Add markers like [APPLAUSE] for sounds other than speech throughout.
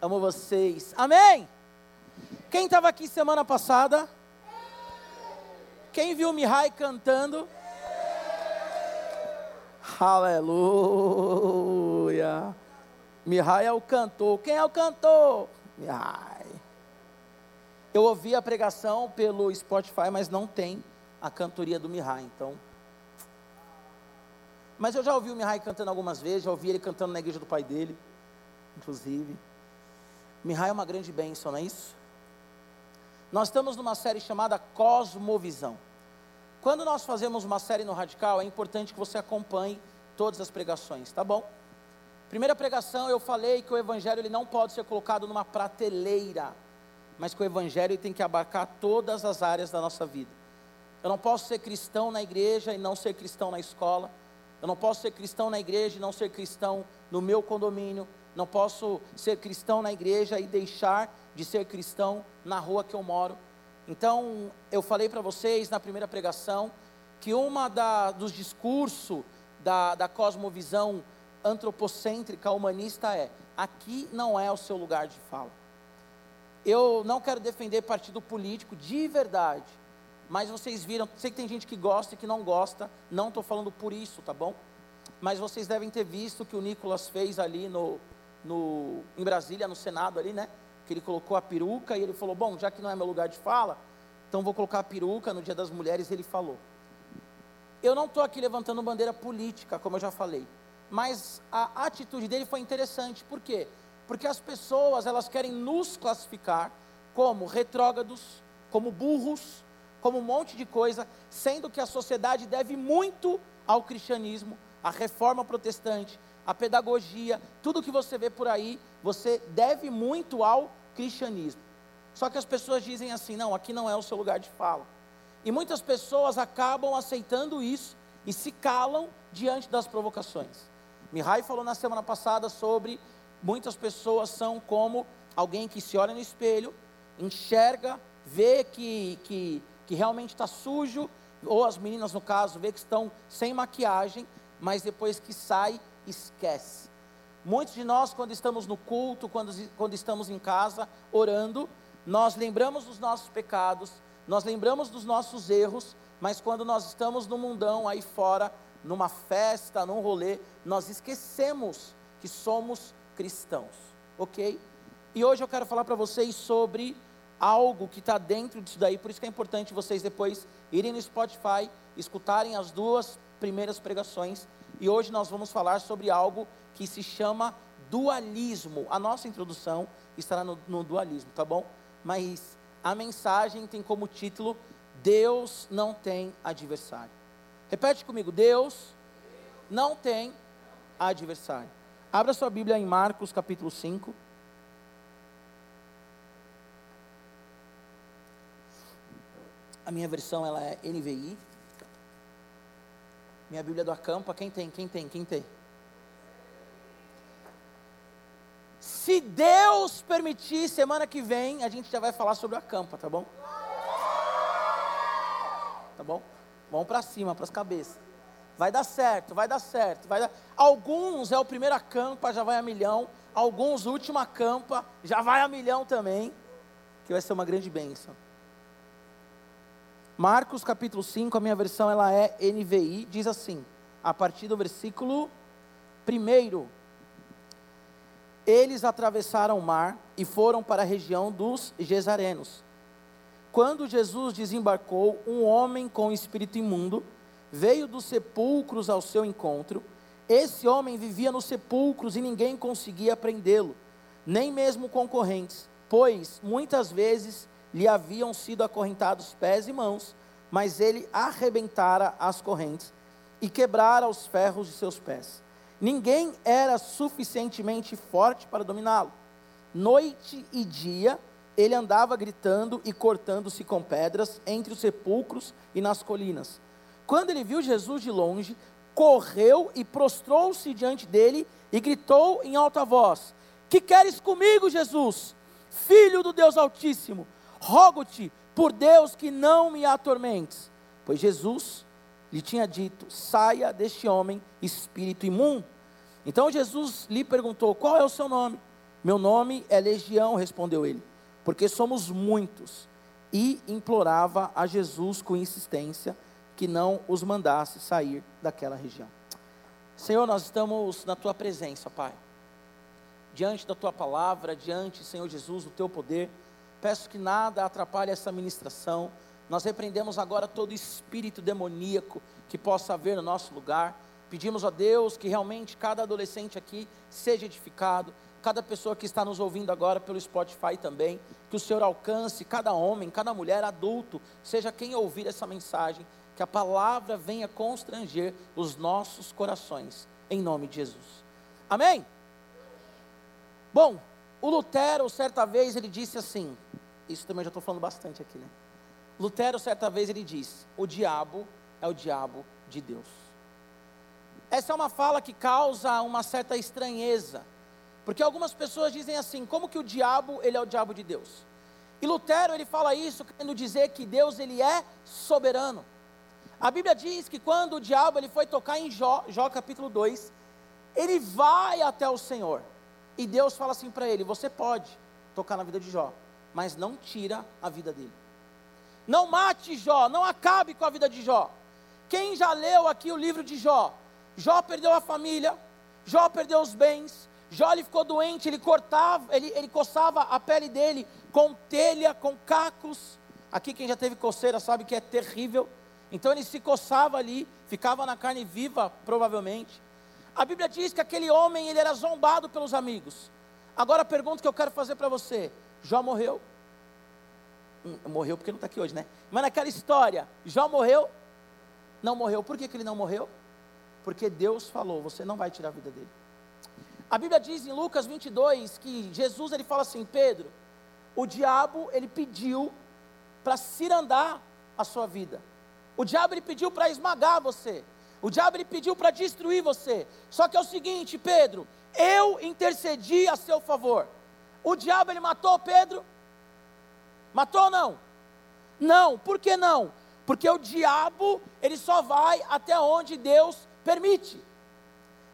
Amo vocês. Amém? Quem estava aqui semana passada? Quem viu Mihai cantando? Aleluia. Mihai é o cantor. Quem é o cantor? Mihai. Eu ouvi a pregação pelo Spotify, mas não tem a cantoria do Mihai, então. Mas eu já ouvi o Mihai cantando algumas vezes, já ouvi ele cantando na igreja do pai dele, inclusive. Mihai é uma grande bênção, não é isso? Nós estamos numa série chamada Cosmovisão. Quando nós fazemos uma série no Radical, é importante que você acompanhe todas as pregações, tá bom? Primeira pregação eu falei que o evangelho ele não pode ser colocado numa prateleira, mas que o evangelho tem que abarcar todas as áreas da nossa vida. Eu não posso ser cristão na igreja e não ser cristão na escola. Eu não posso ser cristão na igreja e não ser cristão no meu condomínio. Não posso ser cristão na igreja e deixar de ser cristão na rua que eu moro. Então, eu falei para vocês na primeira pregação que uma da, dos discursos da, da cosmovisão antropocêntrica humanista é: aqui não é o seu lugar de fala. Eu não quero defender partido político de verdade, mas vocês viram, sei que tem gente que gosta e que não gosta, não estou falando por isso, tá bom? Mas vocês devem ter visto o que o Nicolas fez ali no, no, em Brasília, no Senado ali, né? Que ele colocou a peruca e ele falou: Bom, já que não é meu lugar de fala, então vou colocar a peruca no Dia das Mulheres. Ele falou. Eu não estou aqui levantando bandeira política, como eu já falei, mas a atitude dele foi interessante. Por quê? Porque as pessoas elas querem nos classificar como retrógrados, como burros, como um monte de coisa, sendo que a sociedade deve muito ao cristianismo, à reforma protestante, à pedagogia, tudo que você vê por aí, você deve muito ao cristianismo. Só que as pessoas dizem assim: não, aqui não é o seu lugar de fala. E muitas pessoas acabam aceitando isso e se calam diante das provocações. Mihai falou na semana passada sobre muitas pessoas são como alguém que se olha no espelho, enxerga, vê que, que que realmente está sujo, ou as meninas no caso, vê que estão sem maquiagem, mas depois que sai, esquece. Muitos de nós, quando estamos no culto, quando, quando estamos em casa orando, nós lembramos dos nossos pecados, nós lembramos dos nossos erros, mas quando nós estamos no mundão aí fora, numa festa, num rolê, nós esquecemos que somos cristãos, ok? E hoje eu quero falar para vocês sobre algo que está dentro disso daí, por isso que é importante vocês depois irem no Spotify, escutarem as duas primeiras pregações, e hoje nós vamos falar sobre algo que se chama dualismo. A nossa introdução estará no, no dualismo, tá bom? Mas a mensagem tem como título Deus não tem adversário. Repete comigo, Deus não tem adversário. Abra sua Bíblia em Marcos capítulo 5. A minha versão ela é NVI. Minha Bíblia do Acampa, quem tem? Quem tem? Quem tem? Se Deus permitir, semana que vem a gente já vai falar sobre a campa, tá bom? Tá bom? Vamos para cima, para as cabeças. Vai dar certo, vai dar certo, vai dar. Alguns é o primeiro acampa, já vai a milhão. Alguns última campa, já vai a milhão também, que vai ser uma grande bênção. Marcos capítulo 5, a minha versão ela é NVI, diz assim, a partir do versículo 1. Eles atravessaram o mar e foram para a região dos Gesarenos. Quando Jesus desembarcou, um homem com espírito imundo veio dos sepulcros ao seu encontro. Esse homem vivia nos sepulcros e ninguém conseguia prendê-lo, nem mesmo concorrentes, pois muitas vezes lhe haviam sido acorrentados pés e mãos, mas ele arrebentara as correntes e quebrara os ferros de seus pés. Ninguém era suficientemente forte para dominá-lo. Noite e dia ele andava gritando e cortando-se com pedras entre os sepulcros e nas colinas. Quando ele viu Jesus de longe, correu e prostrou-se diante dele e gritou em alta voz: Que queres comigo, Jesus, filho do Deus Altíssimo? Rogo-te por Deus que não me atormentes. Pois Jesus lhe tinha dito: saia deste homem, espírito imundo. Então Jesus lhe perguntou: qual é o seu nome? Meu nome é Legião, respondeu ele, porque somos muitos. E implorava a Jesus com insistência que não os mandasse sair daquela região. Senhor, nós estamos na tua presença, Pai. Diante da tua palavra, diante, Senhor Jesus, do teu poder. Peço que nada atrapalhe essa ministração. Nós repreendemos agora todo espírito demoníaco que possa haver no nosso lugar. Pedimos a Deus que realmente cada adolescente aqui seja edificado, cada pessoa que está nos ouvindo agora pelo Spotify também, que o Senhor alcance cada homem, cada mulher, adulto, seja quem ouvir essa mensagem, que a palavra venha constranger os nossos corações, em nome de Jesus. Amém? Bom, o Lutero, certa vez, ele disse assim, isso também já estou falando bastante aqui, né? Lutero, certa vez, ele disse: o diabo é o diabo de Deus. Essa é uma fala que causa uma certa estranheza, porque algumas pessoas dizem assim: como que o diabo ele é o diabo de Deus? E Lutero ele fala isso querendo dizer que Deus ele é soberano. A Bíblia diz que quando o diabo ele foi tocar em Jó, Jó capítulo 2, ele vai até o Senhor. E Deus fala assim para ele: "Você pode tocar na vida de Jó, mas não tira a vida dele. Não mate Jó, não acabe com a vida de Jó. Quem já leu aqui o livro de Jó, Jó perdeu a família, Jó perdeu os bens, Jó ele ficou doente, ele cortava, ele, ele coçava a pele dele com telha, com cacos. Aqui quem já teve coceira sabe que é terrível. Então ele se coçava ali, ficava na carne viva, provavelmente. A Bíblia diz que aquele homem ele era zombado pelos amigos. Agora a pergunta que eu quero fazer para você: Jó morreu? Hum, morreu porque não está aqui hoje, né? Mas naquela história, Jó morreu? Não morreu. Por que, que ele não morreu? porque Deus falou: você não vai tirar a vida dele. A Bíblia diz em Lucas 22 que Jesus ele fala assim: Pedro, o diabo ele pediu para cirandar a sua vida. O diabo ele pediu para esmagar você. O diabo ele pediu para destruir você. Só que é o seguinte, Pedro, eu intercedi a seu favor. O diabo ele matou Pedro? Matou ou não? Não. Por que não? Porque o diabo ele só vai até onde Deus permite.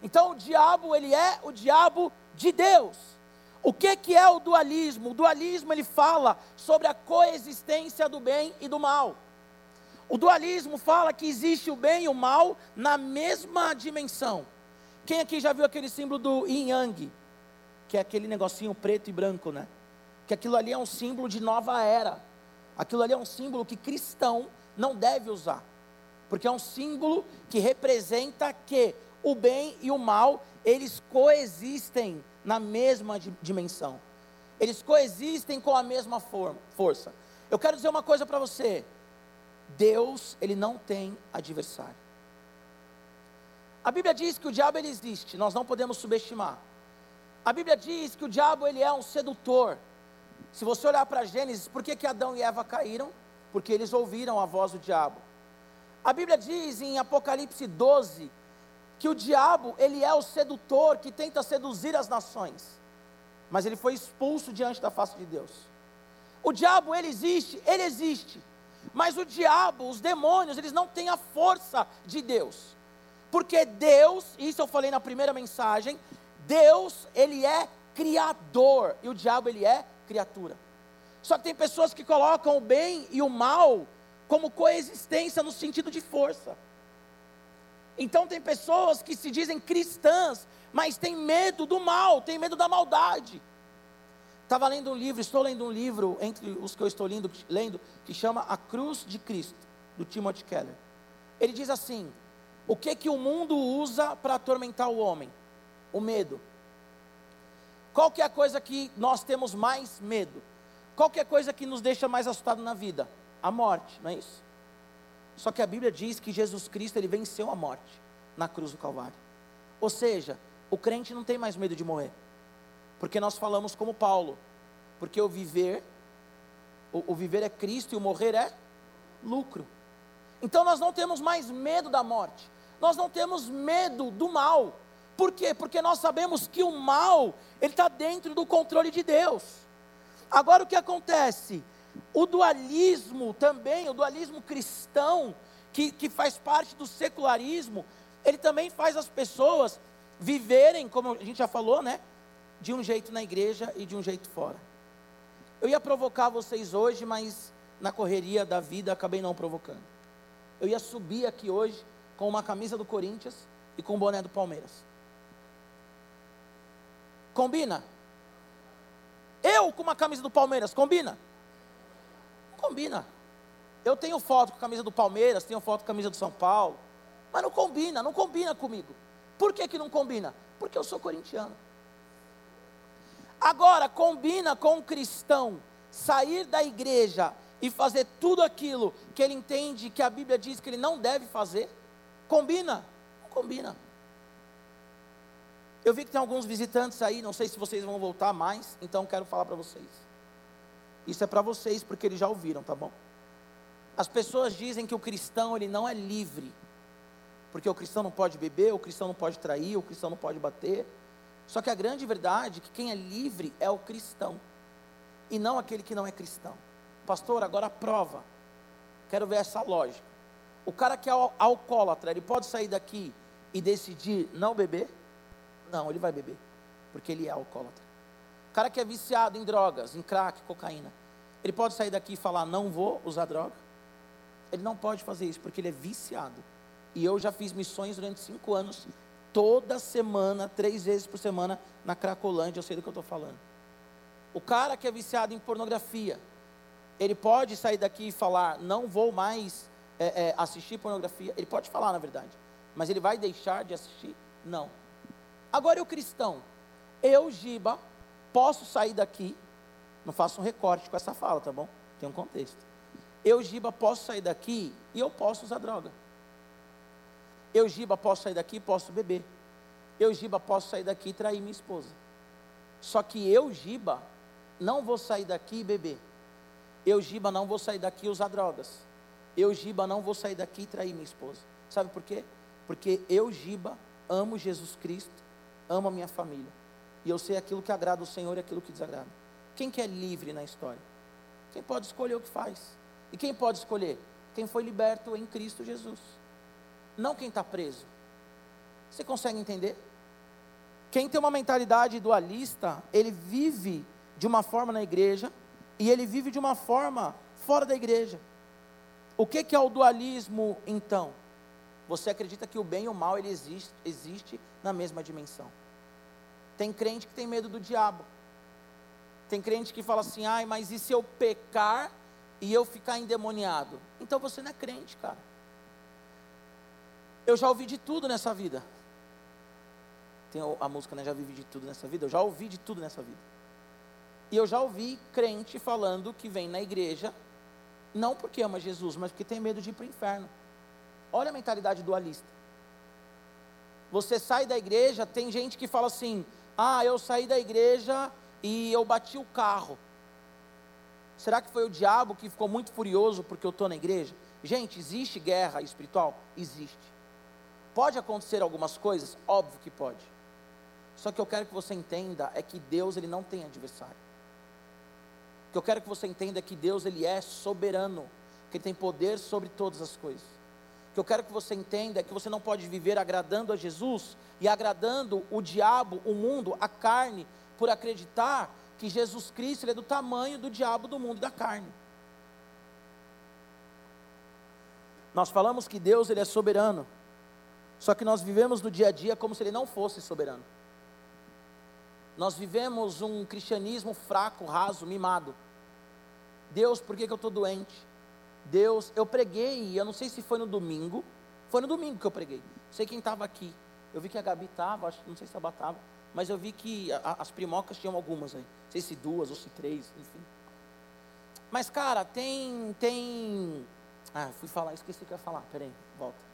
Então o diabo, ele é o diabo de Deus. O que, que é o dualismo? O dualismo ele fala sobre a coexistência do bem e do mal. O dualismo fala que existe o bem e o mal na mesma dimensão. Quem aqui já viu aquele símbolo do yin yang? Que é aquele negocinho preto e branco, né? Que aquilo ali é um símbolo de nova era. Aquilo ali é um símbolo que cristão não deve usar porque é um símbolo que representa que o bem e o mal, eles coexistem na mesma dimensão. Eles coexistem com a mesma força. Eu quero dizer uma coisa para você. Deus, ele não tem adversário. A Bíblia diz que o diabo ele existe, nós não podemos subestimar. A Bíblia diz que o diabo ele é um sedutor. Se você olhar para Gênesis, por que, que Adão e Eva caíram? Porque eles ouviram a voz do diabo. A Bíblia diz em Apocalipse 12 que o diabo, ele é o sedutor que tenta seduzir as nações. Mas ele foi expulso diante da face de Deus. O diabo, ele existe, ele existe. Mas o diabo, os demônios, eles não têm a força de Deus. Porque Deus, isso eu falei na primeira mensagem, Deus, ele é criador e o diabo ele é criatura. Só que tem pessoas que colocam o bem e o mal como coexistência no sentido de força. Então tem pessoas que se dizem cristãs, mas têm medo do mal, têm medo da maldade. Estava lendo um livro, estou lendo um livro, entre os que eu estou lendo, lendo, que chama A Cruz de Cristo, do Timothy Keller. Ele diz assim: o que que o mundo usa para atormentar o homem? O medo. Qual que é a coisa que nós temos mais medo? Qual que é a coisa que nos deixa mais assustado na vida? a morte, não é isso? Só que a Bíblia diz que Jesus Cristo ele venceu a morte na cruz do Calvário. Ou seja, o crente não tem mais medo de morrer. Porque nós falamos como Paulo, porque o viver o, o viver é Cristo e o morrer é lucro. Então nós não temos mais medo da morte. Nós não temos medo do mal. Por quê? Porque nós sabemos que o mal, ele está dentro do controle de Deus. Agora o que acontece? O dualismo também, o dualismo cristão, que, que faz parte do secularismo, ele também faz as pessoas viverem, como a gente já falou, né? De um jeito na igreja e de um jeito fora. Eu ia provocar vocês hoje, mas na correria da vida acabei não provocando. Eu ia subir aqui hoje com uma camisa do Corinthians e com o boné do Palmeiras. Combina? Eu com uma camisa do Palmeiras, combina? Não combina. Eu tenho foto com a camisa do Palmeiras, tenho foto com a camisa do São Paulo, mas não combina, não combina comigo. Por que, que não combina? Porque eu sou corintiano. Agora, combina com um cristão sair da igreja e fazer tudo aquilo que ele entende que a Bíblia diz que ele não deve fazer? Combina? Não combina. Eu vi que tem alguns visitantes aí, não sei se vocês vão voltar mais, então quero falar para vocês. Isso é para vocês, porque eles já ouviram, tá bom? As pessoas dizem que o cristão ele não é livre, porque o cristão não pode beber, o cristão não pode trair, o cristão não pode bater. Só que a grande verdade é que quem é livre é o cristão, e não aquele que não é cristão. Pastor, agora prova. Quero ver essa lógica. O cara que é alcoólatra, ele pode sair daqui e decidir não beber? Não, ele vai beber, porque ele é alcoólatra. O cara que é viciado em drogas, em crack, cocaína, ele pode sair daqui e falar: não vou usar droga? Ele não pode fazer isso, porque ele é viciado. E eu já fiz missões durante cinco anos, toda semana, três vezes por semana, na Cracolândia, eu sei do que eu estou falando. O cara que é viciado em pornografia, ele pode sair daqui e falar: não vou mais é, é, assistir pornografia. Ele pode falar, na verdade, mas ele vai deixar de assistir? Não. Agora, o cristão, eu, Giba, posso sair daqui, não faço um recorte com essa fala, tá bom? Tem um contexto. Eu, Giba, posso sair daqui e eu posso usar droga. Eu, Giba, posso sair daqui posso beber. Eu, Giba, posso sair daqui e trair minha esposa. Só que eu, Giba, não vou sair daqui e beber. Eu, Giba, não vou sair daqui e usar drogas. Eu, Giba, não vou sair daqui e trair minha esposa. Sabe por quê? Porque eu, Giba, amo Jesus Cristo amo a minha família. E eu sei aquilo que agrada o Senhor e aquilo que desagrada. Quem que é livre na história? Quem pode escolher o que faz? E quem pode escolher? Quem foi liberto em Cristo Jesus. Não quem está preso. Você consegue entender? Quem tem uma mentalidade dualista, ele vive de uma forma na igreja e ele vive de uma forma fora da igreja. O que, que é o dualismo então? Você acredita que o bem e o mal ele existe, existe na mesma dimensão. Tem crente que tem medo do diabo. Tem crente que fala assim: ai, mas e se eu pecar e eu ficar endemoniado? Então você não é crente, cara. Eu já ouvi de tudo nessa vida. Tem a música, né? Já vivi de tudo nessa vida. Eu já ouvi de tudo nessa vida. E eu já ouvi crente falando que vem na igreja, não porque ama Jesus, mas porque tem medo de ir para o inferno. Olha a mentalidade dualista. Você sai da igreja, tem gente que fala assim: ah, eu saí da igreja e eu bati o carro. Será que foi o diabo que ficou muito furioso porque eu estou na igreja? Gente, existe guerra espiritual? Existe. Pode acontecer algumas coisas? Óbvio que pode. Só que eu quero que você entenda é que Deus ele não tem adversário. O que eu quero que você entenda é que Deus ele é soberano, que ele tem poder sobre todas as coisas que eu quero que você entenda é que você não pode viver agradando a Jesus e agradando o diabo, o mundo, a carne, por acreditar que Jesus Cristo é do tamanho do diabo do mundo da carne. Nós falamos que Deus ele é soberano, só que nós vivemos no dia a dia como se ele não fosse soberano. Nós vivemos um cristianismo fraco, raso, mimado. Deus, por que, que eu estou doente? Deus, eu preguei, eu não sei se foi no domingo, foi no domingo que eu preguei. Não sei quem estava aqui. Eu vi que a Gabi estava, não sei se a Bá estava, mas eu vi que a, as primocas tinham algumas aí. Não sei se duas ou se três, enfim. Mas, cara, tem. tem ah, fui falar, esqueci o que eu ia falar. Peraí, volta.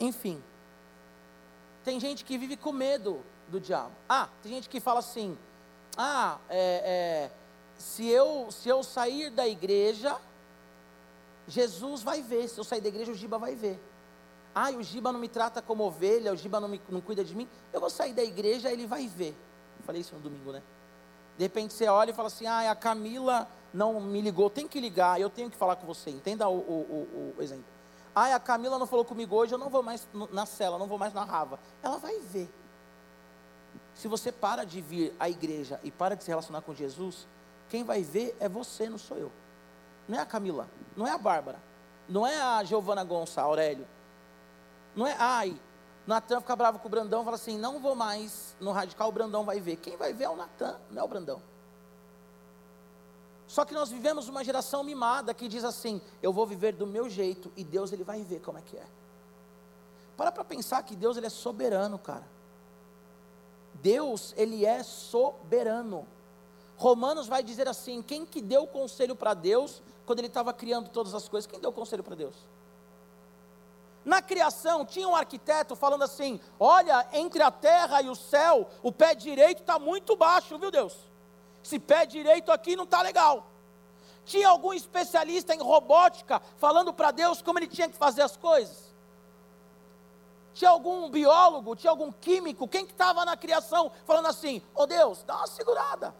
Enfim. Tem gente que vive com medo do diabo. Ah, tem gente que fala assim: ah, é, é se eu, se eu sair da igreja, Jesus vai ver. Se eu sair da igreja, o Giba vai ver. Ah, o Giba não me trata como ovelha, o Giba não, me, não cuida de mim. Eu vou sair da igreja, ele vai ver. Eu falei isso no domingo, né? De repente você olha e fala assim: ah, a Camila não me ligou. Tem que ligar, eu tenho que falar com você. Entenda o, o, o, o exemplo. Ai, a Camila não falou comigo hoje, eu não vou mais na cela, não vou mais na rava. Ela vai ver. Se você para de vir à igreja e para de se relacionar com Jesus, quem vai ver é você, não sou eu. Não é a Camila, não é a Bárbara, não é a Giovana Gonça, Aurélio. Não é, ai, Natan fica bravo com o Brandão fala assim: não vou mais no radical, o Brandão vai ver. Quem vai ver é o Natan, não é o Brandão. Só que nós vivemos uma geração mimada que diz assim: eu vou viver do meu jeito e Deus ele vai ver como é que é. Para para pensar que Deus ele é soberano, cara. Deus, ele é soberano. Romanos vai dizer assim: quem que deu conselho para Deus quando ele estava criando todas as coisas? Quem deu conselho para Deus? Na criação, tinha um arquiteto falando assim: olha, entre a terra e o céu, o pé direito está muito baixo, viu Deus? Esse pé direito aqui não está legal. Tinha algum especialista em robótica falando para Deus como ele tinha que fazer as coisas? Tinha algum biólogo, tinha algum químico, quem que estava na criação falando assim, ô oh Deus, dá uma segurada.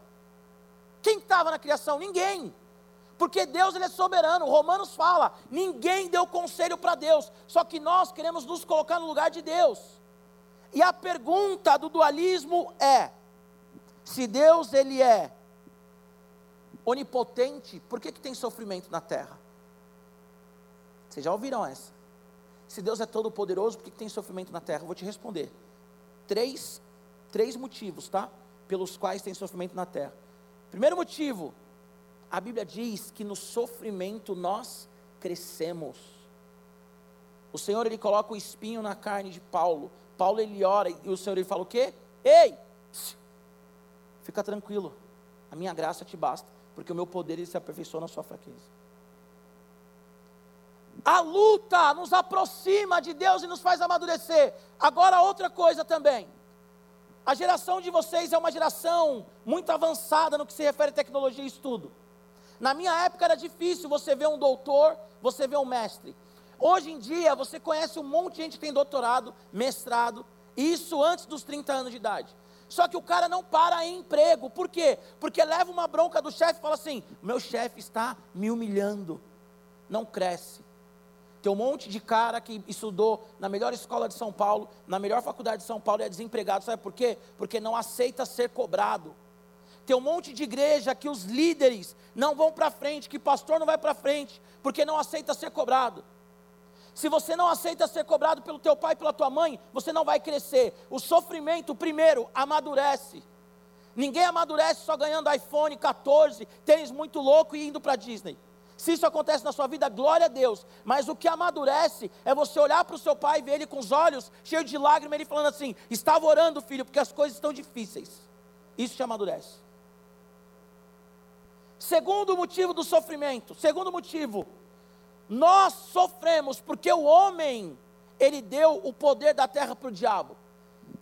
Quem estava na criação? Ninguém. Porque Deus ele é soberano. Romanos fala: ninguém deu conselho para Deus. Só que nós queremos nos colocar no lugar de Deus. E a pergunta do dualismo é: se Deus ele é onipotente, por que, que tem sofrimento na terra? Vocês já ouviram essa? Se Deus é todo poderoso, por que, que tem sofrimento na terra? Eu vou te responder. Três, três motivos, tá? Pelos quais tem sofrimento na terra. Primeiro motivo, a Bíblia diz que no sofrimento nós crescemos. O Senhor ele coloca o espinho na carne de Paulo. Paulo ele ora e o Senhor ele fala o quê? Ei, fica tranquilo. A minha graça te basta, porque o meu poder se aperfeiçoa na sua fraqueza. A luta nos aproxima de Deus e nos faz amadurecer. Agora, outra coisa também. A geração de vocês é uma geração muito avançada no que se refere a tecnologia e estudo. Na minha época era difícil você ver um doutor, você ver um mestre. Hoje em dia, você conhece um monte de gente que tem doutorado, mestrado, isso antes dos 30 anos de idade. Só que o cara não para em emprego. Por quê? Porque leva uma bronca do chefe e fala assim: meu chefe está me humilhando. Não cresce. Tem um monte de cara que estudou na melhor escola de São Paulo, na melhor faculdade de São Paulo e é desempregado. Sabe por quê? Porque não aceita ser cobrado. Tem um monte de igreja que os líderes não vão para frente, que pastor não vai para frente, porque não aceita ser cobrado. Se você não aceita ser cobrado pelo teu pai e pela tua mãe, você não vai crescer. O sofrimento, primeiro, amadurece. Ninguém amadurece só ganhando iPhone 14, tênis muito louco e indo para Disney. Se isso acontece na sua vida, glória a Deus. Mas o que amadurece é você olhar para o seu pai e ver ele com os olhos cheios de lágrimas, ele falando assim: Estava orando, filho, porque as coisas estão difíceis. Isso te amadurece. Segundo motivo do sofrimento, segundo motivo, nós sofremos porque o homem, ele deu o poder da terra para o diabo.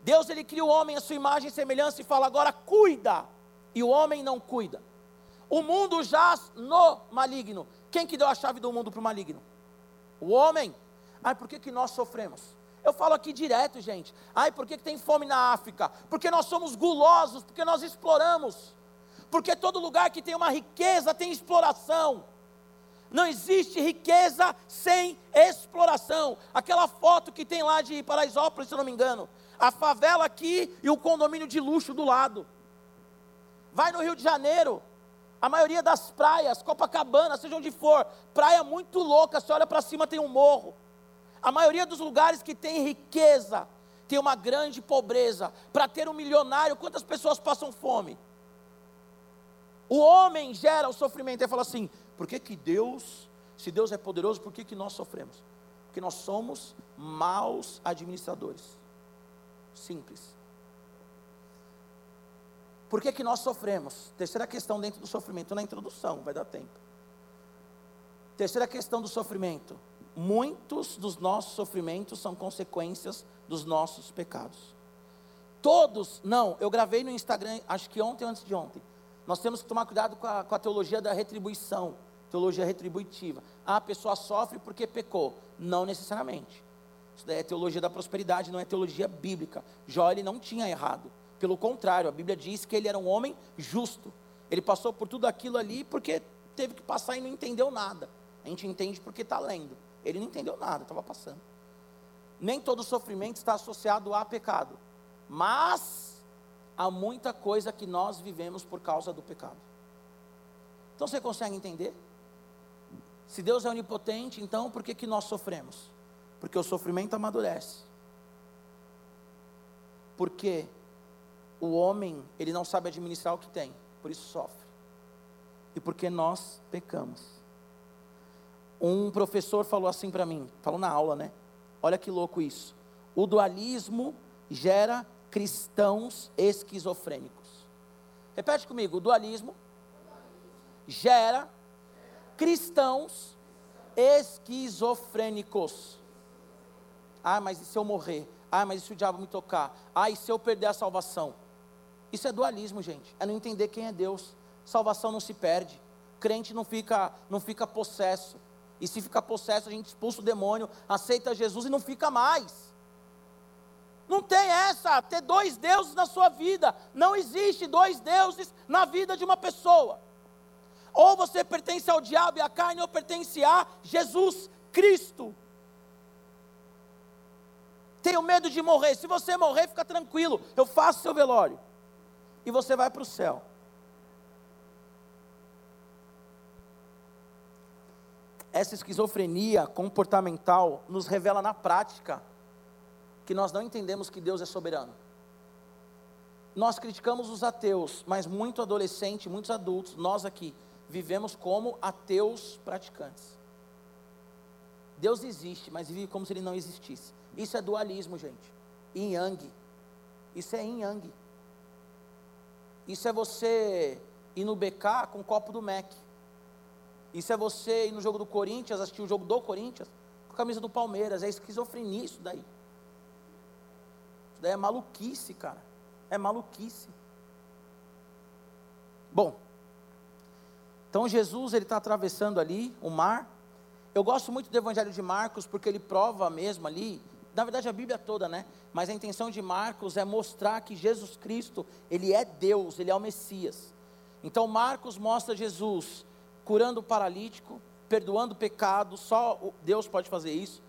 Deus, ele cria o homem à sua imagem e semelhança e fala: agora cuida. E o homem não cuida. O mundo jaz no maligno. Quem que deu a chave do mundo para o maligno? O homem. Ai, por que, que nós sofremos? Eu falo aqui direto, gente. Ai, por que, que tem fome na África? Porque nós somos gulosos, porque nós exploramos. Porque todo lugar que tem uma riqueza tem exploração. Não existe riqueza sem exploração. Aquela foto que tem lá de Paraisópolis, se eu não me engano. A favela aqui e o condomínio de luxo do lado. Vai no Rio de Janeiro, a maioria das praias, Copacabana, seja onde for, praia muito louca, você olha para cima tem um morro. A maioria dos lugares que tem riqueza, tem uma grande pobreza. Para ter um milionário, quantas pessoas passam fome? O homem gera o sofrimento. Ele fala assim: por que, que Deus, se Deus é poderoso, por que, que nós sofremos? Porque nós somos maus administradores. Simples. Por que, que nós sofremos? Terceira questão dentro do sofrimento, na introdução, vai dar tempo. Terceira questão do sofrimento. Muitos dos nossos sofrimentos são consequências dos nossos pecados. Todos, não, eu gravei no Instagram, acho que ontem ou antes de ontem. Nós temos que tomar cuidado com a, com a teologia da retribuição, teologia retributiva. Ah, a pessoa sofre porque pecou. Não necessariamente. Isso daí é teologia da prosperidade, não é teologia bíblica. Jó ele não tinha errado. Pelo contrário, a Bíblia diz que ele era um homem justo. Ele passou por tudo aquilo ali porque teve que passar e não entendeu nada. A gente entende porque está lendo. Ele não entendeu nada, estava passando. Nem todo sofrimento está associado a pecado, mas há muita coisa que nós vivemos por causa do pecado. Então você consegue entender? Se Deus é onipotente, então por que, que nós sofremos? Porque o sofrimento amadurece. Porque o homem, ele não sabe administrar o que tem, por isso sofre. E porque nós pecamos. Um professor falou assim para mim, falou na aula, né? Olha que louco isso. O dualismo gera cristãos esquizofrênicos. Repete comigo: o dualismo gera cristãos esquizofrênicos. Ah, mas e se eu morrer? Ah, mas e se o diabo me tocar? Ah, e se eu perder a salvação? Isso é dualismo, gente. É não entender quem é Deus. Salvação não se perde. Crente não fica, não fica possesso. E se ficar possesso, a gente expulsa o demônio, aceita Jesus e não fica mais. Não tem essa, ter dois deuses na sua vida. Não existe dois deuses na vida de uma pessoa. Ou você pertence ao diabo e à carne, ou pertence a Jesus Cristo. Tenho medo de morrer. Se você morrer, fica tranquilo. Eu faço seu velório. E você vai para o céu. Essa esquizofrenia comportamental nos revela na prática que nós não entendemos que Deus é soberano. Nós criticamos os ateus, mas muito adolescente, muitos adultos, nós aqui, vivemos como ateus praticantes. Deus existe, mas vive como se ele não existisse. Isso é dualismo, gente. Yin yang. Isso é yin yang. Isso é você ir no BK com copo do Mac. Isso é você ir no jogo do Corinthians, assistir o jogo do Corinthians, com a camisa do Palmeiras. É esquizofrenia isso daí. É maluquice, cara. É maluquice. Bom, então Jesus ele está atravessando ali o mar. Eu gosto muito do Evangelho de Marcos porque ele prova mesmo ali na verdade a Bíblia toda, né? Mas a intenção de Marcos é mostrar que Jesus Cristo, ele é Deus, ele é o Messias. Então Marcos mostra Jesus curando o paralítico, perdoando o pecado, só Deus pode fazer isso.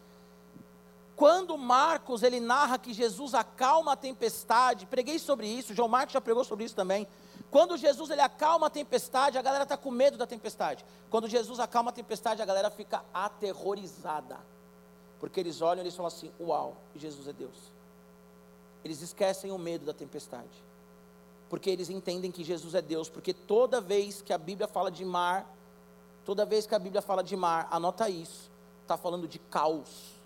Quando Marcos ele narra que Jesus acalma a tempestade, preguei sobre isso, João Marcos já pregou sobre isso também. Quando Jesus ele acalma a tempestade, a galera está com medo da tempestade. Quando Jesus acalma a tempestade, a galera fica aterrorizada. Porque eles olham e eles falam assim: Uau, Jesus é Deus. Eles esquecem o medo da tempestade. Porque eles entendem que Jesus é Deus. Porque toda vez que a Bíblia fala de mar, toda vez que a Bíblia fala de mar, anota isso, está falando de caos.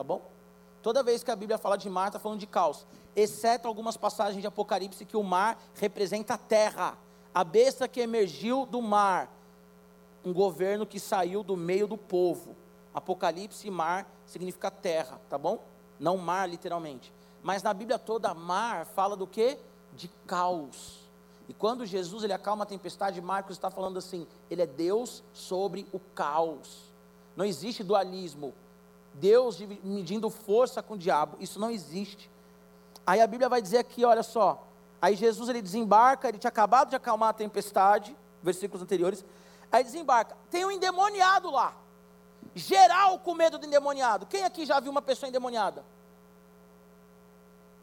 Tá bom? Toda vez que a Bíblia fala de mar, está falando de caos. Exceto algumas passagens de Apocalipse que o mar representa a terra. A besta que emergiu do mar. Um governo que saiu do meio do povo. Apocalipse e mar significa terra, tá bom? Não mar literalmente. Mas na Bíblia toda, mar fala do que? De caos. E quando Jesus ele acalma a tempestade, Marcos está falando assim: ele é Deus sobre o caos. Não existe dualismo. Deus medindo força com o diabo, isso não existe. Aí a Bíblia vai dizer aqui, olha só. Aí Jesus ele desembarca, ele tinha acabado de acalmar a tempestade, versículos anteriores. Aí desembarca. Tem um endemoniado lá geral com medo do endemoniado. Quem aqui já viu uma pessoa endemoniada?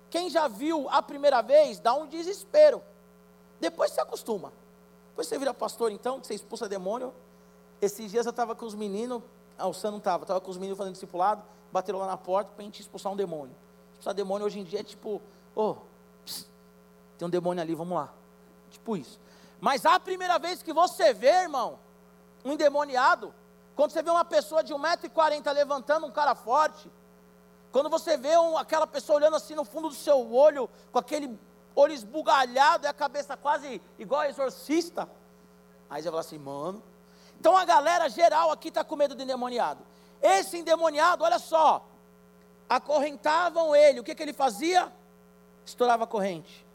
Quem já viu a primeira vez, dá um desespero. Depois se acostuma. Depois você vira pastor, então, que você expulsa demônio. Esses dias eu estava com os meninos, ah, o Sam não estava, estava com os meninos fazendo discipulado, bateram lá na porta para a gente expulsar um demônio. Expulsar demônio hoje em dia é tipo, oh, tem um demônio ali, vamos lá. Tipo isso. Mas a primeira vez que você vê, irmão, um endemoniado, quando você vê uma pessoa de 1,40m levantando um cara forte, quando você vê um, aquela pessoa olhando assim no fundo do seu olho, com aquele olho esbugalhado e a cabeça quase igual a exorcista, aí você fala assim, mano. Então a galera geral aqui está com medo do endemoniado. Esse endemoniado, olha só, acorrentavam ele, o que, que ele fazia? Estourava a corrente.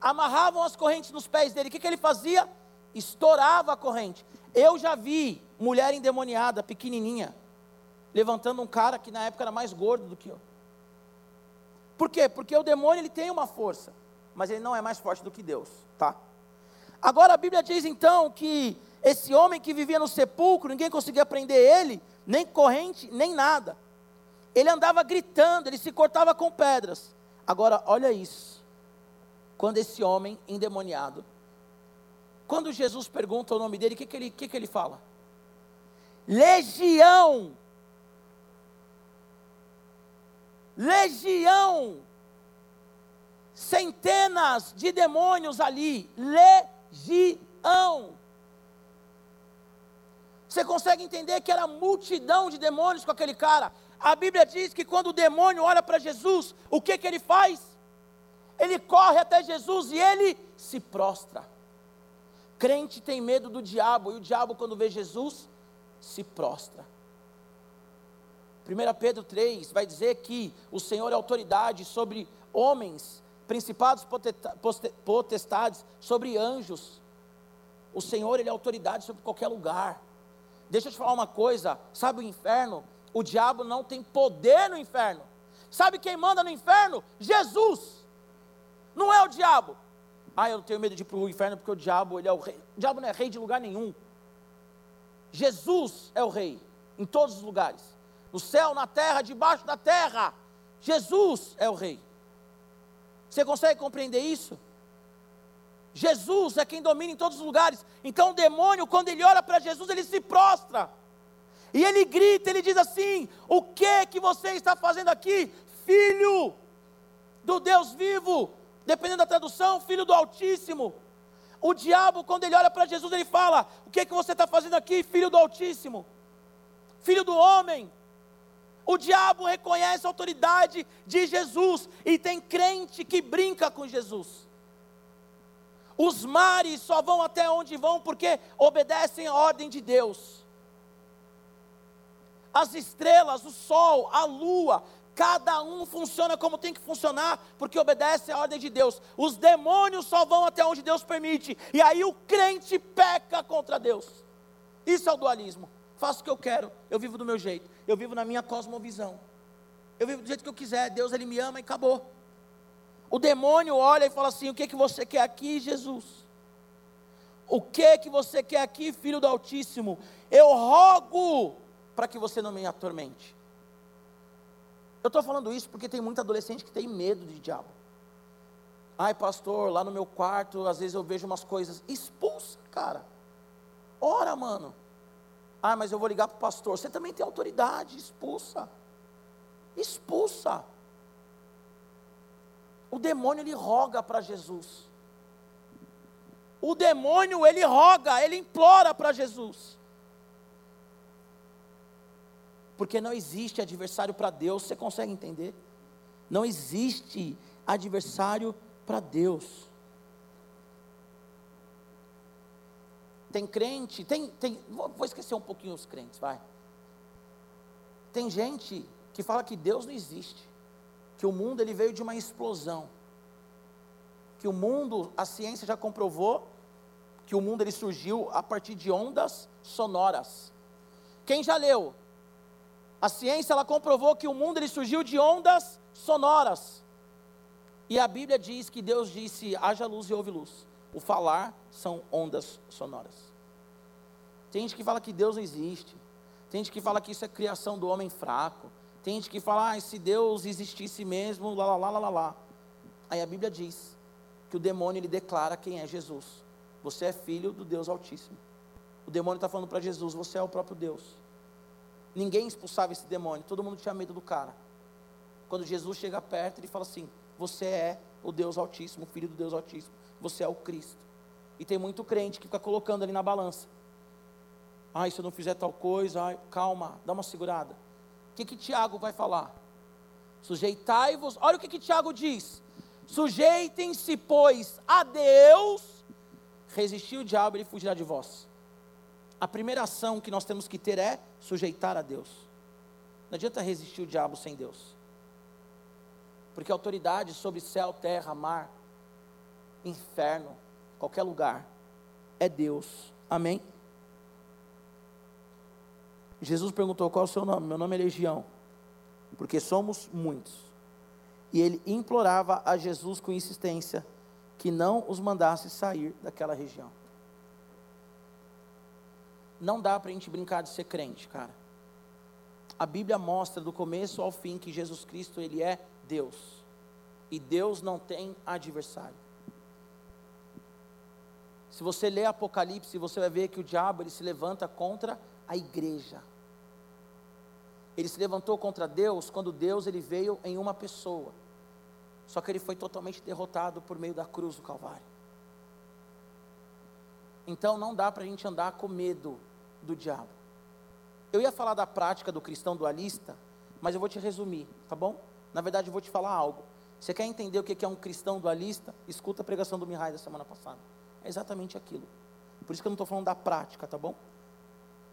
Amarravam as correntes nos pés dele, o que, que ele fazia? Estourava a corrente. Eu já vi mulher endemoniada, pequenininha, levantando um cara que na época era mais gordo do que eu. Por quê? Porque o demônio ele tem uma força, mas ele não é mais forte do que Deus, tá? Agora a Bíblia diz então que esse homem que vivia no sepulcro, ninguém conseguia prender ele, nem corrente, nem nada. Ele andava gritando, ele se cortava com pedras. Agora, olha isso. Quando esse homem endemoniado, quando Jesus pergunta o nome dele, o que, que, ele, que, que ele fala? Legião. Legião. Centenas de demônios ali. Legião. Você consegue entender que era multidão de demônios com aquele cara? A Bíblia diz que quando o demônio olha para Jesus, o que, que ele faz? Ele corre até Jesus e ele se prostra. Crente tem medo do diabo, e o diabo, quando vê Jesus, se prostra. 1 Pedro 3 vai dizer que o Senhor é autoridade sobre homens, principados, potestades, sobre anjos. O Senhor, Ele é autoridade sobre qualquer lugar. Deixa eu te falar uma coisa: sabe o inferno? O diabo não tem poder no inferno. Sabe quem manda no inferno? Jesus. Não é o diabo. Ah, eu tenho medo de ir para o inferno porque o diabo ele é o rei. O diabo não é rei de lugar nenhum. Jesus é o rei em todos os lugares. No céu, na terra, debaixo da terra. Jesus é o rei. Você consegue compreender isso? Jesus é quem domina em todos os lugares. Então o demônio, quando ele olha para Jesus, ele se prostra. E ele grita, ele diz assim: O que que você está fazendo aqui, filho do Deus vivo? Dependendo da tradução, filho do Altíssimo. O diabo, quando ele olha para Jesus, ele fala: O que que você está fazendo aqui, filho do Altíssimo? Filho do homem. O diabo reconhece a autoridade de Jesus e tem crente que brinca com Jesus. Os mares só vão até onde vão porque obedecem a ordem de Deus as estrelas, o sol, a lua, cada um funciona como tem que funcionar, porque obedece à ordem de Deus. Os demônios só vão até onde Deus permite, e aí o crente peca contra Deus. Isso é o dualismo. Faço o que eu quero, eu vivo do meu jeito, eu vivo na minha cosmovisão. Eu vivo do jeito que eu quiser, Deus ele me ama e acabou. O demônio olha e fala assim: "O que que você quer aqui, Jesus?" O que que você quer aqui, filho do Altíssimo? Eu rogo para que você não me atormente. Eu estou falando isso porque tem muito adolescente que tem medo de diabo. Ai, pastor, lá no meu quarto, às vezes eu vejo umas coisas. Expulsa, cara. Ora, mano. Ah, mas eu vou ligar para o pastor. Você também tem autoridade, expulsa. Expulsa. O demônio ele roga para Jesus. O demônio ele roga, ele implora para Jesus porque não existe adversário para Deus. Você consegue entender? Não existe adversário para Deus. Tem crente, tem, tem, vou esquecer um pouquinho os crentes, vai. Tem gente que fala que Deus não existe, que o mundo ele veio de uma explosão, que o mundo, a ciência já comprovou que o mundo ele surgiu a partir de ondas sonoras. Quem já leu a ciência ela comprovou que o mundo ele surgiu de ondas sonoras. E a Bíblia diz que Deus disse: haja luz e houve luz. O falar são ondas sonoras. Tem gente que fala que Deus não existe. Tem gente que fala que isso é criação do homem fraco. Tem gente que fala, ah, se Deus existisse mesmo, lá, lá, lá, lá, lá. Aí a Bíblia diz que o demônio ele declara quem é Jesus. Você é filho do Deus Altíssimo. O demônio está falando para Jesus, você é o próprio Deus. Ninguém expulsava esse demônio, todo mundo tinha medo do cara. Quando Jesus chega perto, ele fala assim: Você é o Deus Altíssimo, o Filho do Deus Altíssimo, você é o Cristo. E tem muito crente que fica colocando ali na balança. Ai, se eu não fizer tal coisa, ai, calma, dá uma segurada. Que que Tiago vai falar? Sujeitai-vos, olha o que que Tiago diz. Sujeitem-se, pois, a Deus, resistir o diabo, ele fugirá de vós a primeira ação que nós temos que ter é sujeitar a Deus. Não adianta resistir o diabo sem Deus. Porque a autoridade sobre céu, terra, mar, inferno, qualquer lugar, é Deus. Amém? Jesus perguntou: qual é o seu nome? Meu nome é Legião, porque somos muitos. E ele implorava a Jesus com insistência que não os mandasse sair daquela região. Não dá para a gente brincar de ser crente, cara. a Bíblia mostra do começo ao fim que Jesus Cristo ele é Deus. E Deus não tem adversário. Se você ler Apocalipse, você vai ver que o diabo ele se levanta contra a igreja. Ele se levantou contra Deus quando Deus ele veio em uma pessoa. Só que ele foi totalmente derrotado por meio da cruz do Calvário. Então não dá para a gente andar com medo do diabo. Eu ia falar da prática do cristão dualista, mas eu vou te resumir, tá bom? Na verdade, eu vou te falar algo. Você quer entender o que é um cristão dualista? Escuta a pregação do Mihai da semana passada. É exatamente aquilo. Por isso que eu não estou falando da prática, tá bom?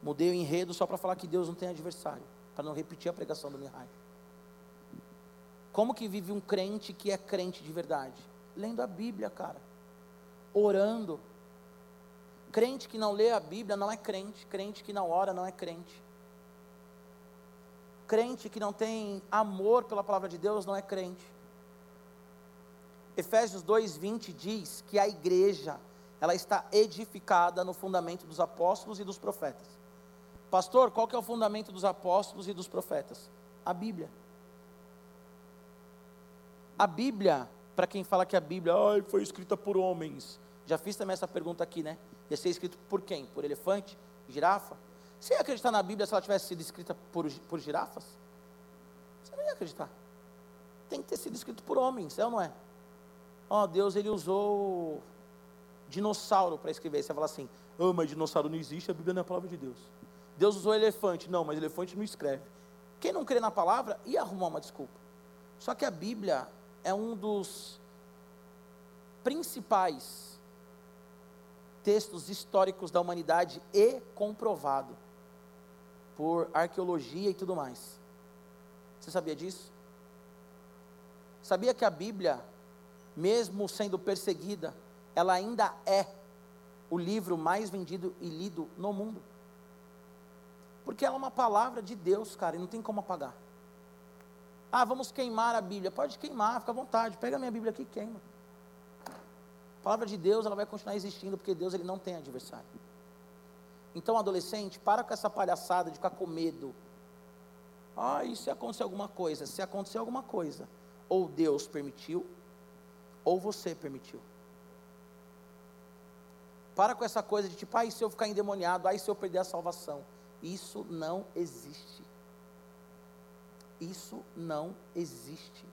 Mudei o enredo só para falar que Deus não tem adversário, para não repetir a pregação do Mihai. Como que vive um crente que é crente de verdade? Lendo a Bíblia, cara. Orando. Crente que não lê a Bíblia não é crente. Crente que não ora não é crente. Crente que não tem amor pela palavra de Deus não é crente. Efésios 2:20 diz que a igreja ela está edificada no fundamento dos apóstolos e dos profetas. Pastor, qual que é o fundamento dos apóstolos e dos profetas? A Bíblia. A Bíblia, para quem fala que a Bíblia foi escrita por homens, já fiz também essa pergunta aqui, né? Ia ser escrito por quem? Por elefante? Girafa? Você ia acreditar na Bíblia se ela tivesse sido escrita por, por girafas? Você não ia acreditar. Tem que ter sido escrito por homens, é ou não é? Ó, oh, Deus ele usou dinossauro para escrever. Você fala assim, oh, mas dinossauro não existe, a Bíblia não é a palavra de Deus. Deus usou elefante, não, mas elefante não escreve. Quem não crê na palavra ia arrumar uma desculpa. Só que a Bíblia é um dos principais textos históricos da humanidade e comprovado por arqueologia e tudo mais. Você sabia disso? Sabia que a Bíblia, mesmo sendo perseguida, ela ainda é o livro mais vendido e lido no mundo? Porque ela é uma palavra de Deus, cara, e não tem como apagar. Ah, vamos queimar a Bíblia. Pode queimar, fica à vontade. Pega a minha Bíblia aqui e queima. A palavra de Deus, ela vai continuar existindo, porque Deus ele não tem adversário. Então, adolescente, para com essa palhaçada de ficar com medo. Ah, e se acontecer alguma coisa? Se acontecer alguma coisa, ou Deus permitiu, ou você permitiu. Para com essa coisa de tipo, ah, e se eu ficar endemoniado? Ah, e se eu perder a salvação? Isso não existe. Isso não existe.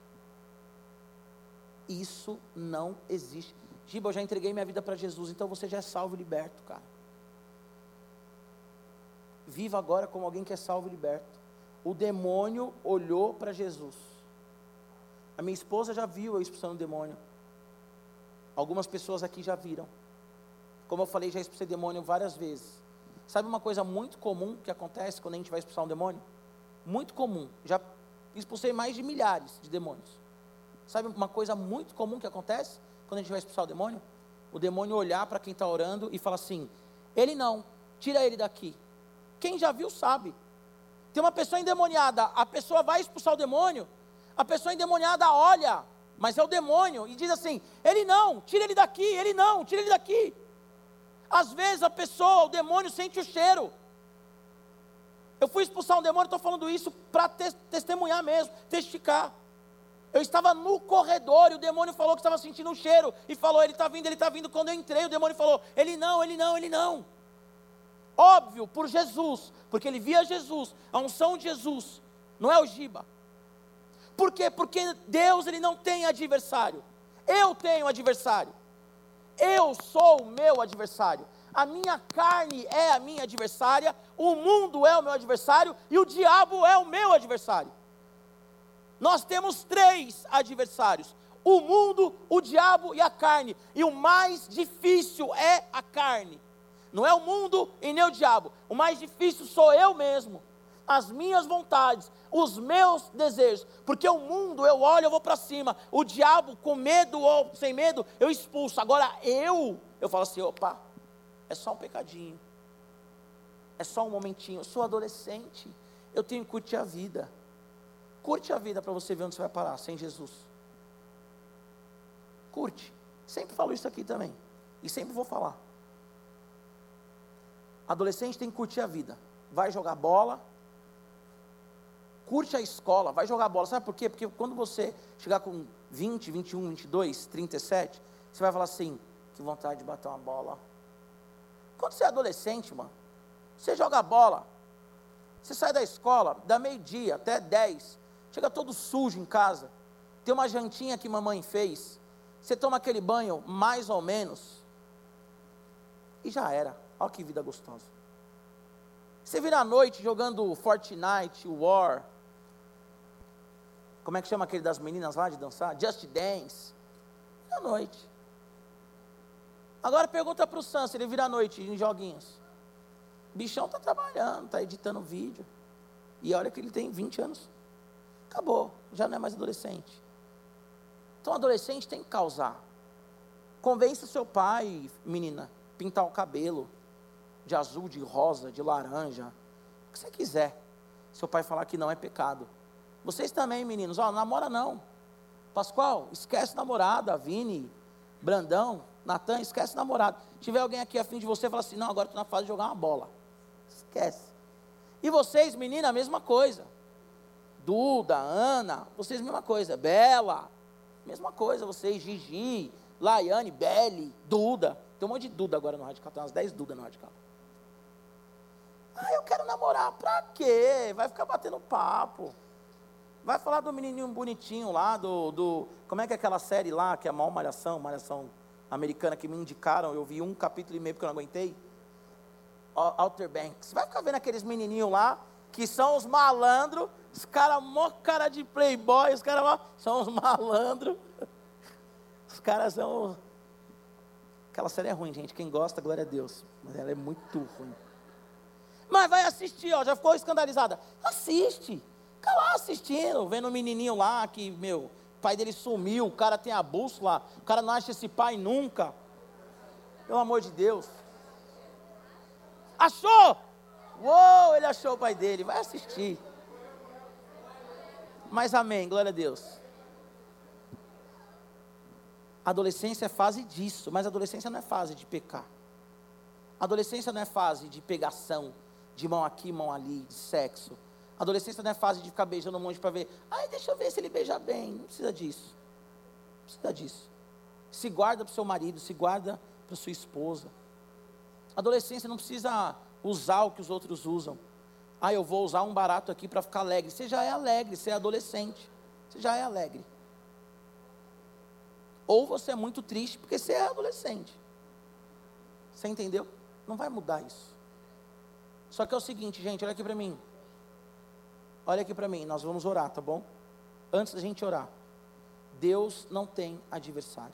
Isso não existe. Giba, eu já entreguei minha vida para Jesus, então você já é salvo e liberto, cara. Viva agora como alguém que é salvo e liberto. O demônio olhou para Jesus. A minha esposa já viu eu expulsando o demônio. Algumas pessoas aqui já viram. Como eu falei, já expulsei demônio várias vezes. Sabe uma coisa muito comum que acontece quando a gente vai expulsar um demônio? Muito comum. Já expulsei mais de milhares de demônios. Sabe uma coisa muito comum que acontece quando a gente vai expulsar o demônio? O demônio olhar para quem está orando e falar assim: ele não, tira ele daqui. Quem já viu sabe. Tem uma pessoa endemoniada, a pessoa vai expulsar o demônio, a pessoa endemoniada olha, mas é o demônio, e diz assim: ele não, tira ele daqui, ele não, tira ele daqui. Às vezes a pessoa, o demônio sente o cheiro. Eu fui expulsar um demônio, estou falando isso para te testemunhar mesmo, testificar. Eu estava no corredor e o demônio falou que estava sentindo um cheiro. E falou, ele está vindo, ele está vindo. Quando eu entrei, o demônio falou, ele não, ele não, ele não. Óbvio, por Jesus, porque ele via Jesus, a unção de Jesus, não é o Giba. Por quê? Porque Deus ele não tem adversário. Eu tenho adversário. Eu sou o meu adversário. A minha carne é a minha adversária, o mundo é o meu adversário e o diabo é o meu adversário. Nós temos três adversários: o mundo, o diabo e a carne. E o mais difícil é a carne. Não é o mundo e nem o diabo. O mais difícil sou eu mesmo. As minhas vontades, os meus desejos, porque o mundo eu olho, eu vou para cima, o diabo com medo ou sem medo, eu expulso. Agora eu, eu falo assim: opa, é só um pecadinho, é só um momentinho. Eu sou adolescente, eu tenho que curtir a vida. Curte a vida para você ver onde você vai parar sem Jesus. Curte. Sempre falo isso aqui também. E sempre vou falar. Adolescente tem que curtir a vida. Vai jogar bola, curte a escola, vai jogar bola. Sabe por quê? Porque quando você chegar com 20, 21, 22, 37, você vai falar assim: que vontade de bater uma bola. Quando você é adolescente, mano, você joga bola. Você sai da escola, da meio-dia até 10, chega todo sujo em casa. Tem uma jantinha que mamãe fez. Você toma aquele banho mais ou menos. E já era. Olha que vida gostosa. Você vira à noite jogando Fortnite, War. Como é que chama aquele das meninas lá de dançar? Just Dance. À noite. Agora pergunta para o Sam se ele vira à noite em joguinhos. Bichão está trabalhando, está editando vídeo. E olha que ele tem 20 anos. Acabou, já não é mais adolescente. Então, adolescente tem que causar. Convença seu pai, menina, pintar o cabelo de azul, de rosa, de laranja, o que você quiser. Seu pai falar que não é pecado. Vocês também, meninos, ó, namora não. Pascoal, esquece namorada, Vini, Brandão, Natan, esquece namorado. Se tiver alguém aqui afim de você, fala assim: não, agora estou na fase de jogar uma bola. Esquece. E vocês, menina, a mesma coisa. Duda, Ana, vocês, mesma coisa. Bela, mesma coisa. Vocês, Gigi, Laiane, Belle, Duda. Tem um monte de Duda agora no Radical, tem umas 10 Duda no Radical. Ah, eu quero namorar. Pra quê? Vai ficar batendo papo. Vai falar do menininho bonitinho lá, do, do. Como é que é aquela série lá, que é a maior malhação, malhação americana que me indicaram, eu vi um capítulo e meio porque eu não aguentei. Outer Banks. Vai ficar vendo aqueles menininhos lá, que são os malandros, os caras mó cara de playboy, os caras são os malandros. [LAUGHS] Os caras são. Aquela série é ruim, gente. Quem gosta, glória a Deus. Mas ela é muito ruim. Mas vai assistir, ó, já ficou escandalizada. Assiste. Fica lá assistindo, vendo o menininho lá que, meu, pai dele sumiu, o cara tem a bússola, o cara não acha esse pai nunca. Pelo amor de Deus. Achou! Uou, ele achou o pai dele, vai assistir. Mas amém, glória a Deus. Adolescência é fase disso, mas adolescência não é fase de pecar. Adolescência não é fase de pegação, de mão aqui, mão ali, de sexo. Adolescência não é fase de ficar beijando um monte para ver. Ai, deixa eu ver se ele beija bem. Não precisa disso. Não precisa disso. Se guarda para o seu marido, se guarda para sua esposa. Adolescência não precisa usar o que os outros usam. Ah, eu vou usar um barato aqui para ficar alegre. Você já é alegre, você é adolescente. Você já é alegre. Ou você é muito triste porque você é adolescente. Você entendeu? Não vai mudar isso. Só que é o seguinte, gente, olha aqui para mim. Olha aqui para mim, nós vamos orar, tá bom? Antes da gente orar, Deus não tem adversário.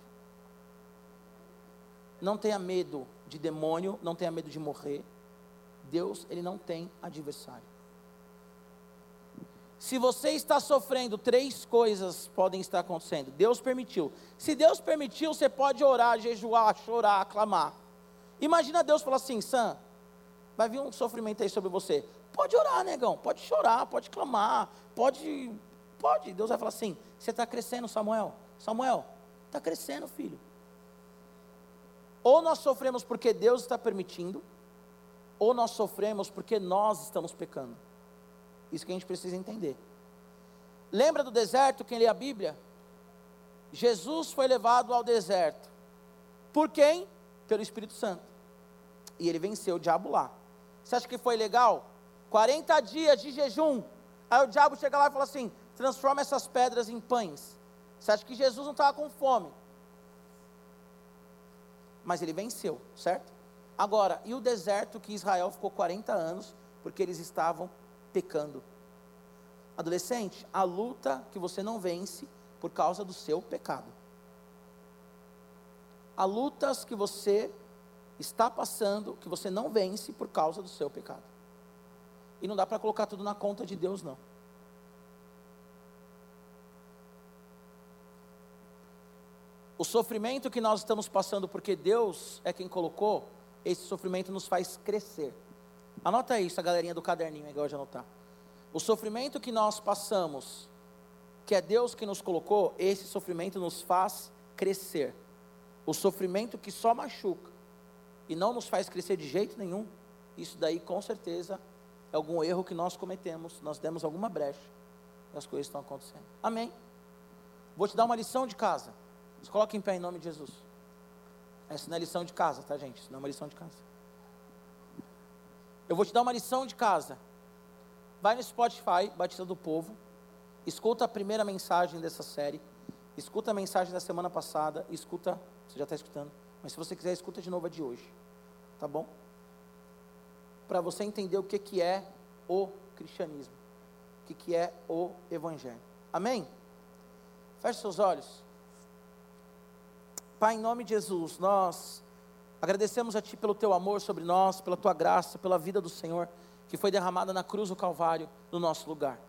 Não tenha medo de demônio, não tenha medo de morrer. Deus, ele não tem adversário. Se você está sofrendo, três coisas podem estar acontecendo. Deus permitiu. Se Deus permitiu, você pode orar, jejuar, chorar, clamar. Imagina Deus falar assim, Sam, vai vir um sofrimento aí sobre você. Pode orar, negão, pode chorar, pode clamar, pode, pode. Deus vai falar assim: você está crescendo, Samuel. Samuel, está crescendo, filho. Ou nós sofremos porque Deus está permitindo, ou nós sofremos porque nós estamos pecando. Isso que a gente precisa entender. Lembra do deserto, quem lê a Bíblia? Jesus foi levado ao deserto. Por quem? Pelo Espírito Santo. E ele venceu o diabo lá. Você acha que foi legal? 40 dias de jejum. Aí o diabo chega lá e fala assim: transforma essas pedras em pães. Você acha que Jesus não estava com fome? Mas ele venceu, certo? Agora, e o deserto que Israel ficou 40 anos, porque eles estavam pecando? Adolescente, a luta que você não vence por causa do seu pecado. Há lutas que você está passando que você não vence por causa do seu pecado. E não dá para colocar tudo na conta de Deus, não. O sofrimento que nós estamos passando, porque Deus é quem colocou, esse sofrimento nos faz crescer. Anota isso, a galerinha do caderninho, é igual de anotar. O sofrimento que nós passamos, que é Deus que nos colocou, esse sofrimento nos faz crescer. O sofrimento que só machuca e não nos faz crescer de jeito nenhum, isso daí com certeza é algum erro que nós cometemos, nós demos alguma brecha E as coisas estão acontecendo. Amém. Vou te dar uma lição de casa. Se coloque em pé em nome de Jesus. Essa não é lição de casa, tá, gente? Isso não é uma lição de casa. Eu vou te dar uma lição de casa. Vai no Spotify, Batista do Povo. Escuta a primeira mensagem dessa série. Escuta a mensagem da semana passada. Escuta, você já está escutando. Mas se você quiser, escuta de novo a de hoje. Tá bom? Para você entender o que, que é o cristianismo. O que, que é o evangelho. Amém? Feche seus olhos. Pai, em nome de Jesus, nós agradecemos a Ti pelo Teu amor sobre nós, pela Tua graça, pela vida do Senhor, que foi derramada na cruz do Calvário, no nosso lugar.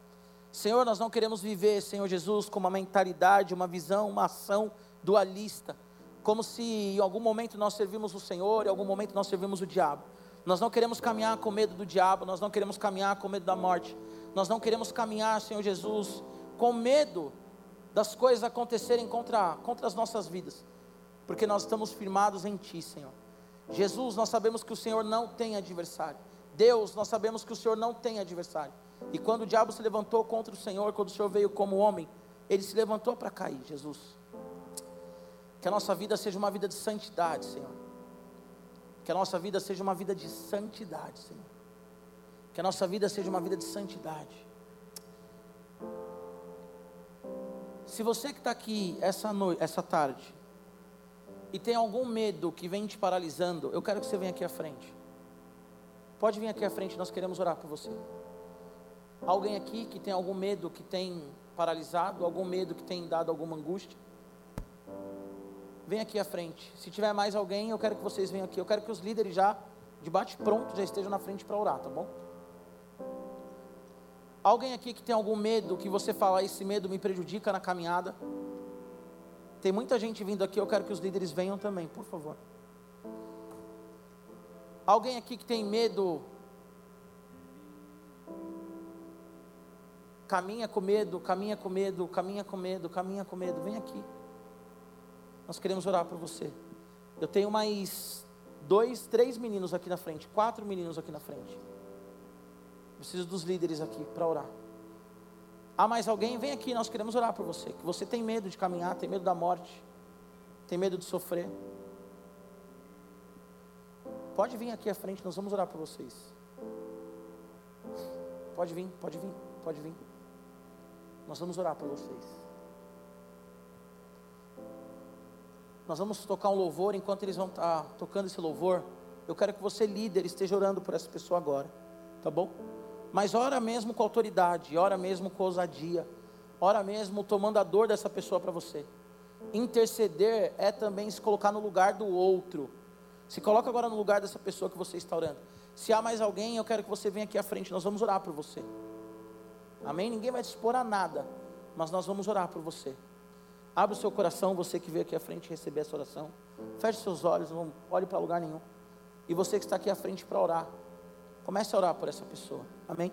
Senhor, nós não queremos viver, Senhor Jesus, com uma mentalidade, uma visão, uma ação dualista, como se em algum momento nós servimos o Senhor, em algum momento nós servimos o diabo. Nós não queremos caminhar com medo do diabo, nós não queremos caminhar com medo da morte, nós não queremos caminhar, Senhor Jesus, com medo das coisas acontecerem contra, contra as nossas vidas porque nós estamos firmados em Ti, Senhor. Jesus, nós sabemos que o Senhor não tem adversário. Deus, nós sabemos que o Senhor não tem adversário. E quando o diabo se levantou contra o Senhor, quando o Senhor veio como homem, ele se levantou para cair, Jesus. Que a nossa vida seja uma vida de santidade, Senhor. Que a nossa vida seja uma vida de santidade, Senhor. Que a nossa vida seja uma vida de santidade. Se você que está aqui essa noite, essa tarde, e tem algum medo que vem te paralisando, eu quero que você venha aqui à frente. Pode vir aqui à frente, nós queremos orar por você. Alguém aqui que tem algum medo que tem paralisado, algum medo que tem dado alguma angústia? Vem aqui à frente. Se tiver mais alguém, eu quero que vocês venham aqui. Eu quero que os líderes já, de bate pronto, já estejam na frente para orar, tá bom? Alguém aqui que tem algum medo, que você fala, esse medo me prejudica na caminhada? Tem muita gente vindo aqui, eu quero que os líderes venham também, por favor. Alguém aqui que tem medo? Caminha com medo, caminha com medo, caminha com medo, caminha com medo, vem aqui. Nós queremos orar por você. Eu tenho mais dois, três meninos aqui na frente, quatro meninos aqui na frente. Preciso dos líderes aqui para orar. Há mais alguém? Vem aqui, nós queremos orar por você. Que você tem medo de caminhar, tem medo da morte, tem medo de sofrer. Pode vir aqui à frente, nós vamos orar por vocês. Pode vir, pode vir, pode vir. Nós vamos orar por vocês. Nós vamos tocar um louvor, enquanto eles vão estar tocando esse louvor, eu quero que você, líder, esteja orando por essa pessoa agora, tá bom? Mas ora mesmo com autoridade, ora mesmo com ousadia, ora mesmo tomando a dor dessa pessoa para você. Interceder é também se colocar no lugar do outro. Se coloca agora no lugar dessa pessoa que você está orando. Se há mais alguém, eu quero que você venha aqui à frente, nós vamos orar por você. Amém? Ninguém vai te expor a nada, mas nós vamos orar por você. Abre o seu coração, você que veio aqui à frente receber essa oração. Feche seus olhos, não olhe para lugar nenhum. E você que está aqui à frente para orar. Comece a orar por essa pessoa. Amém?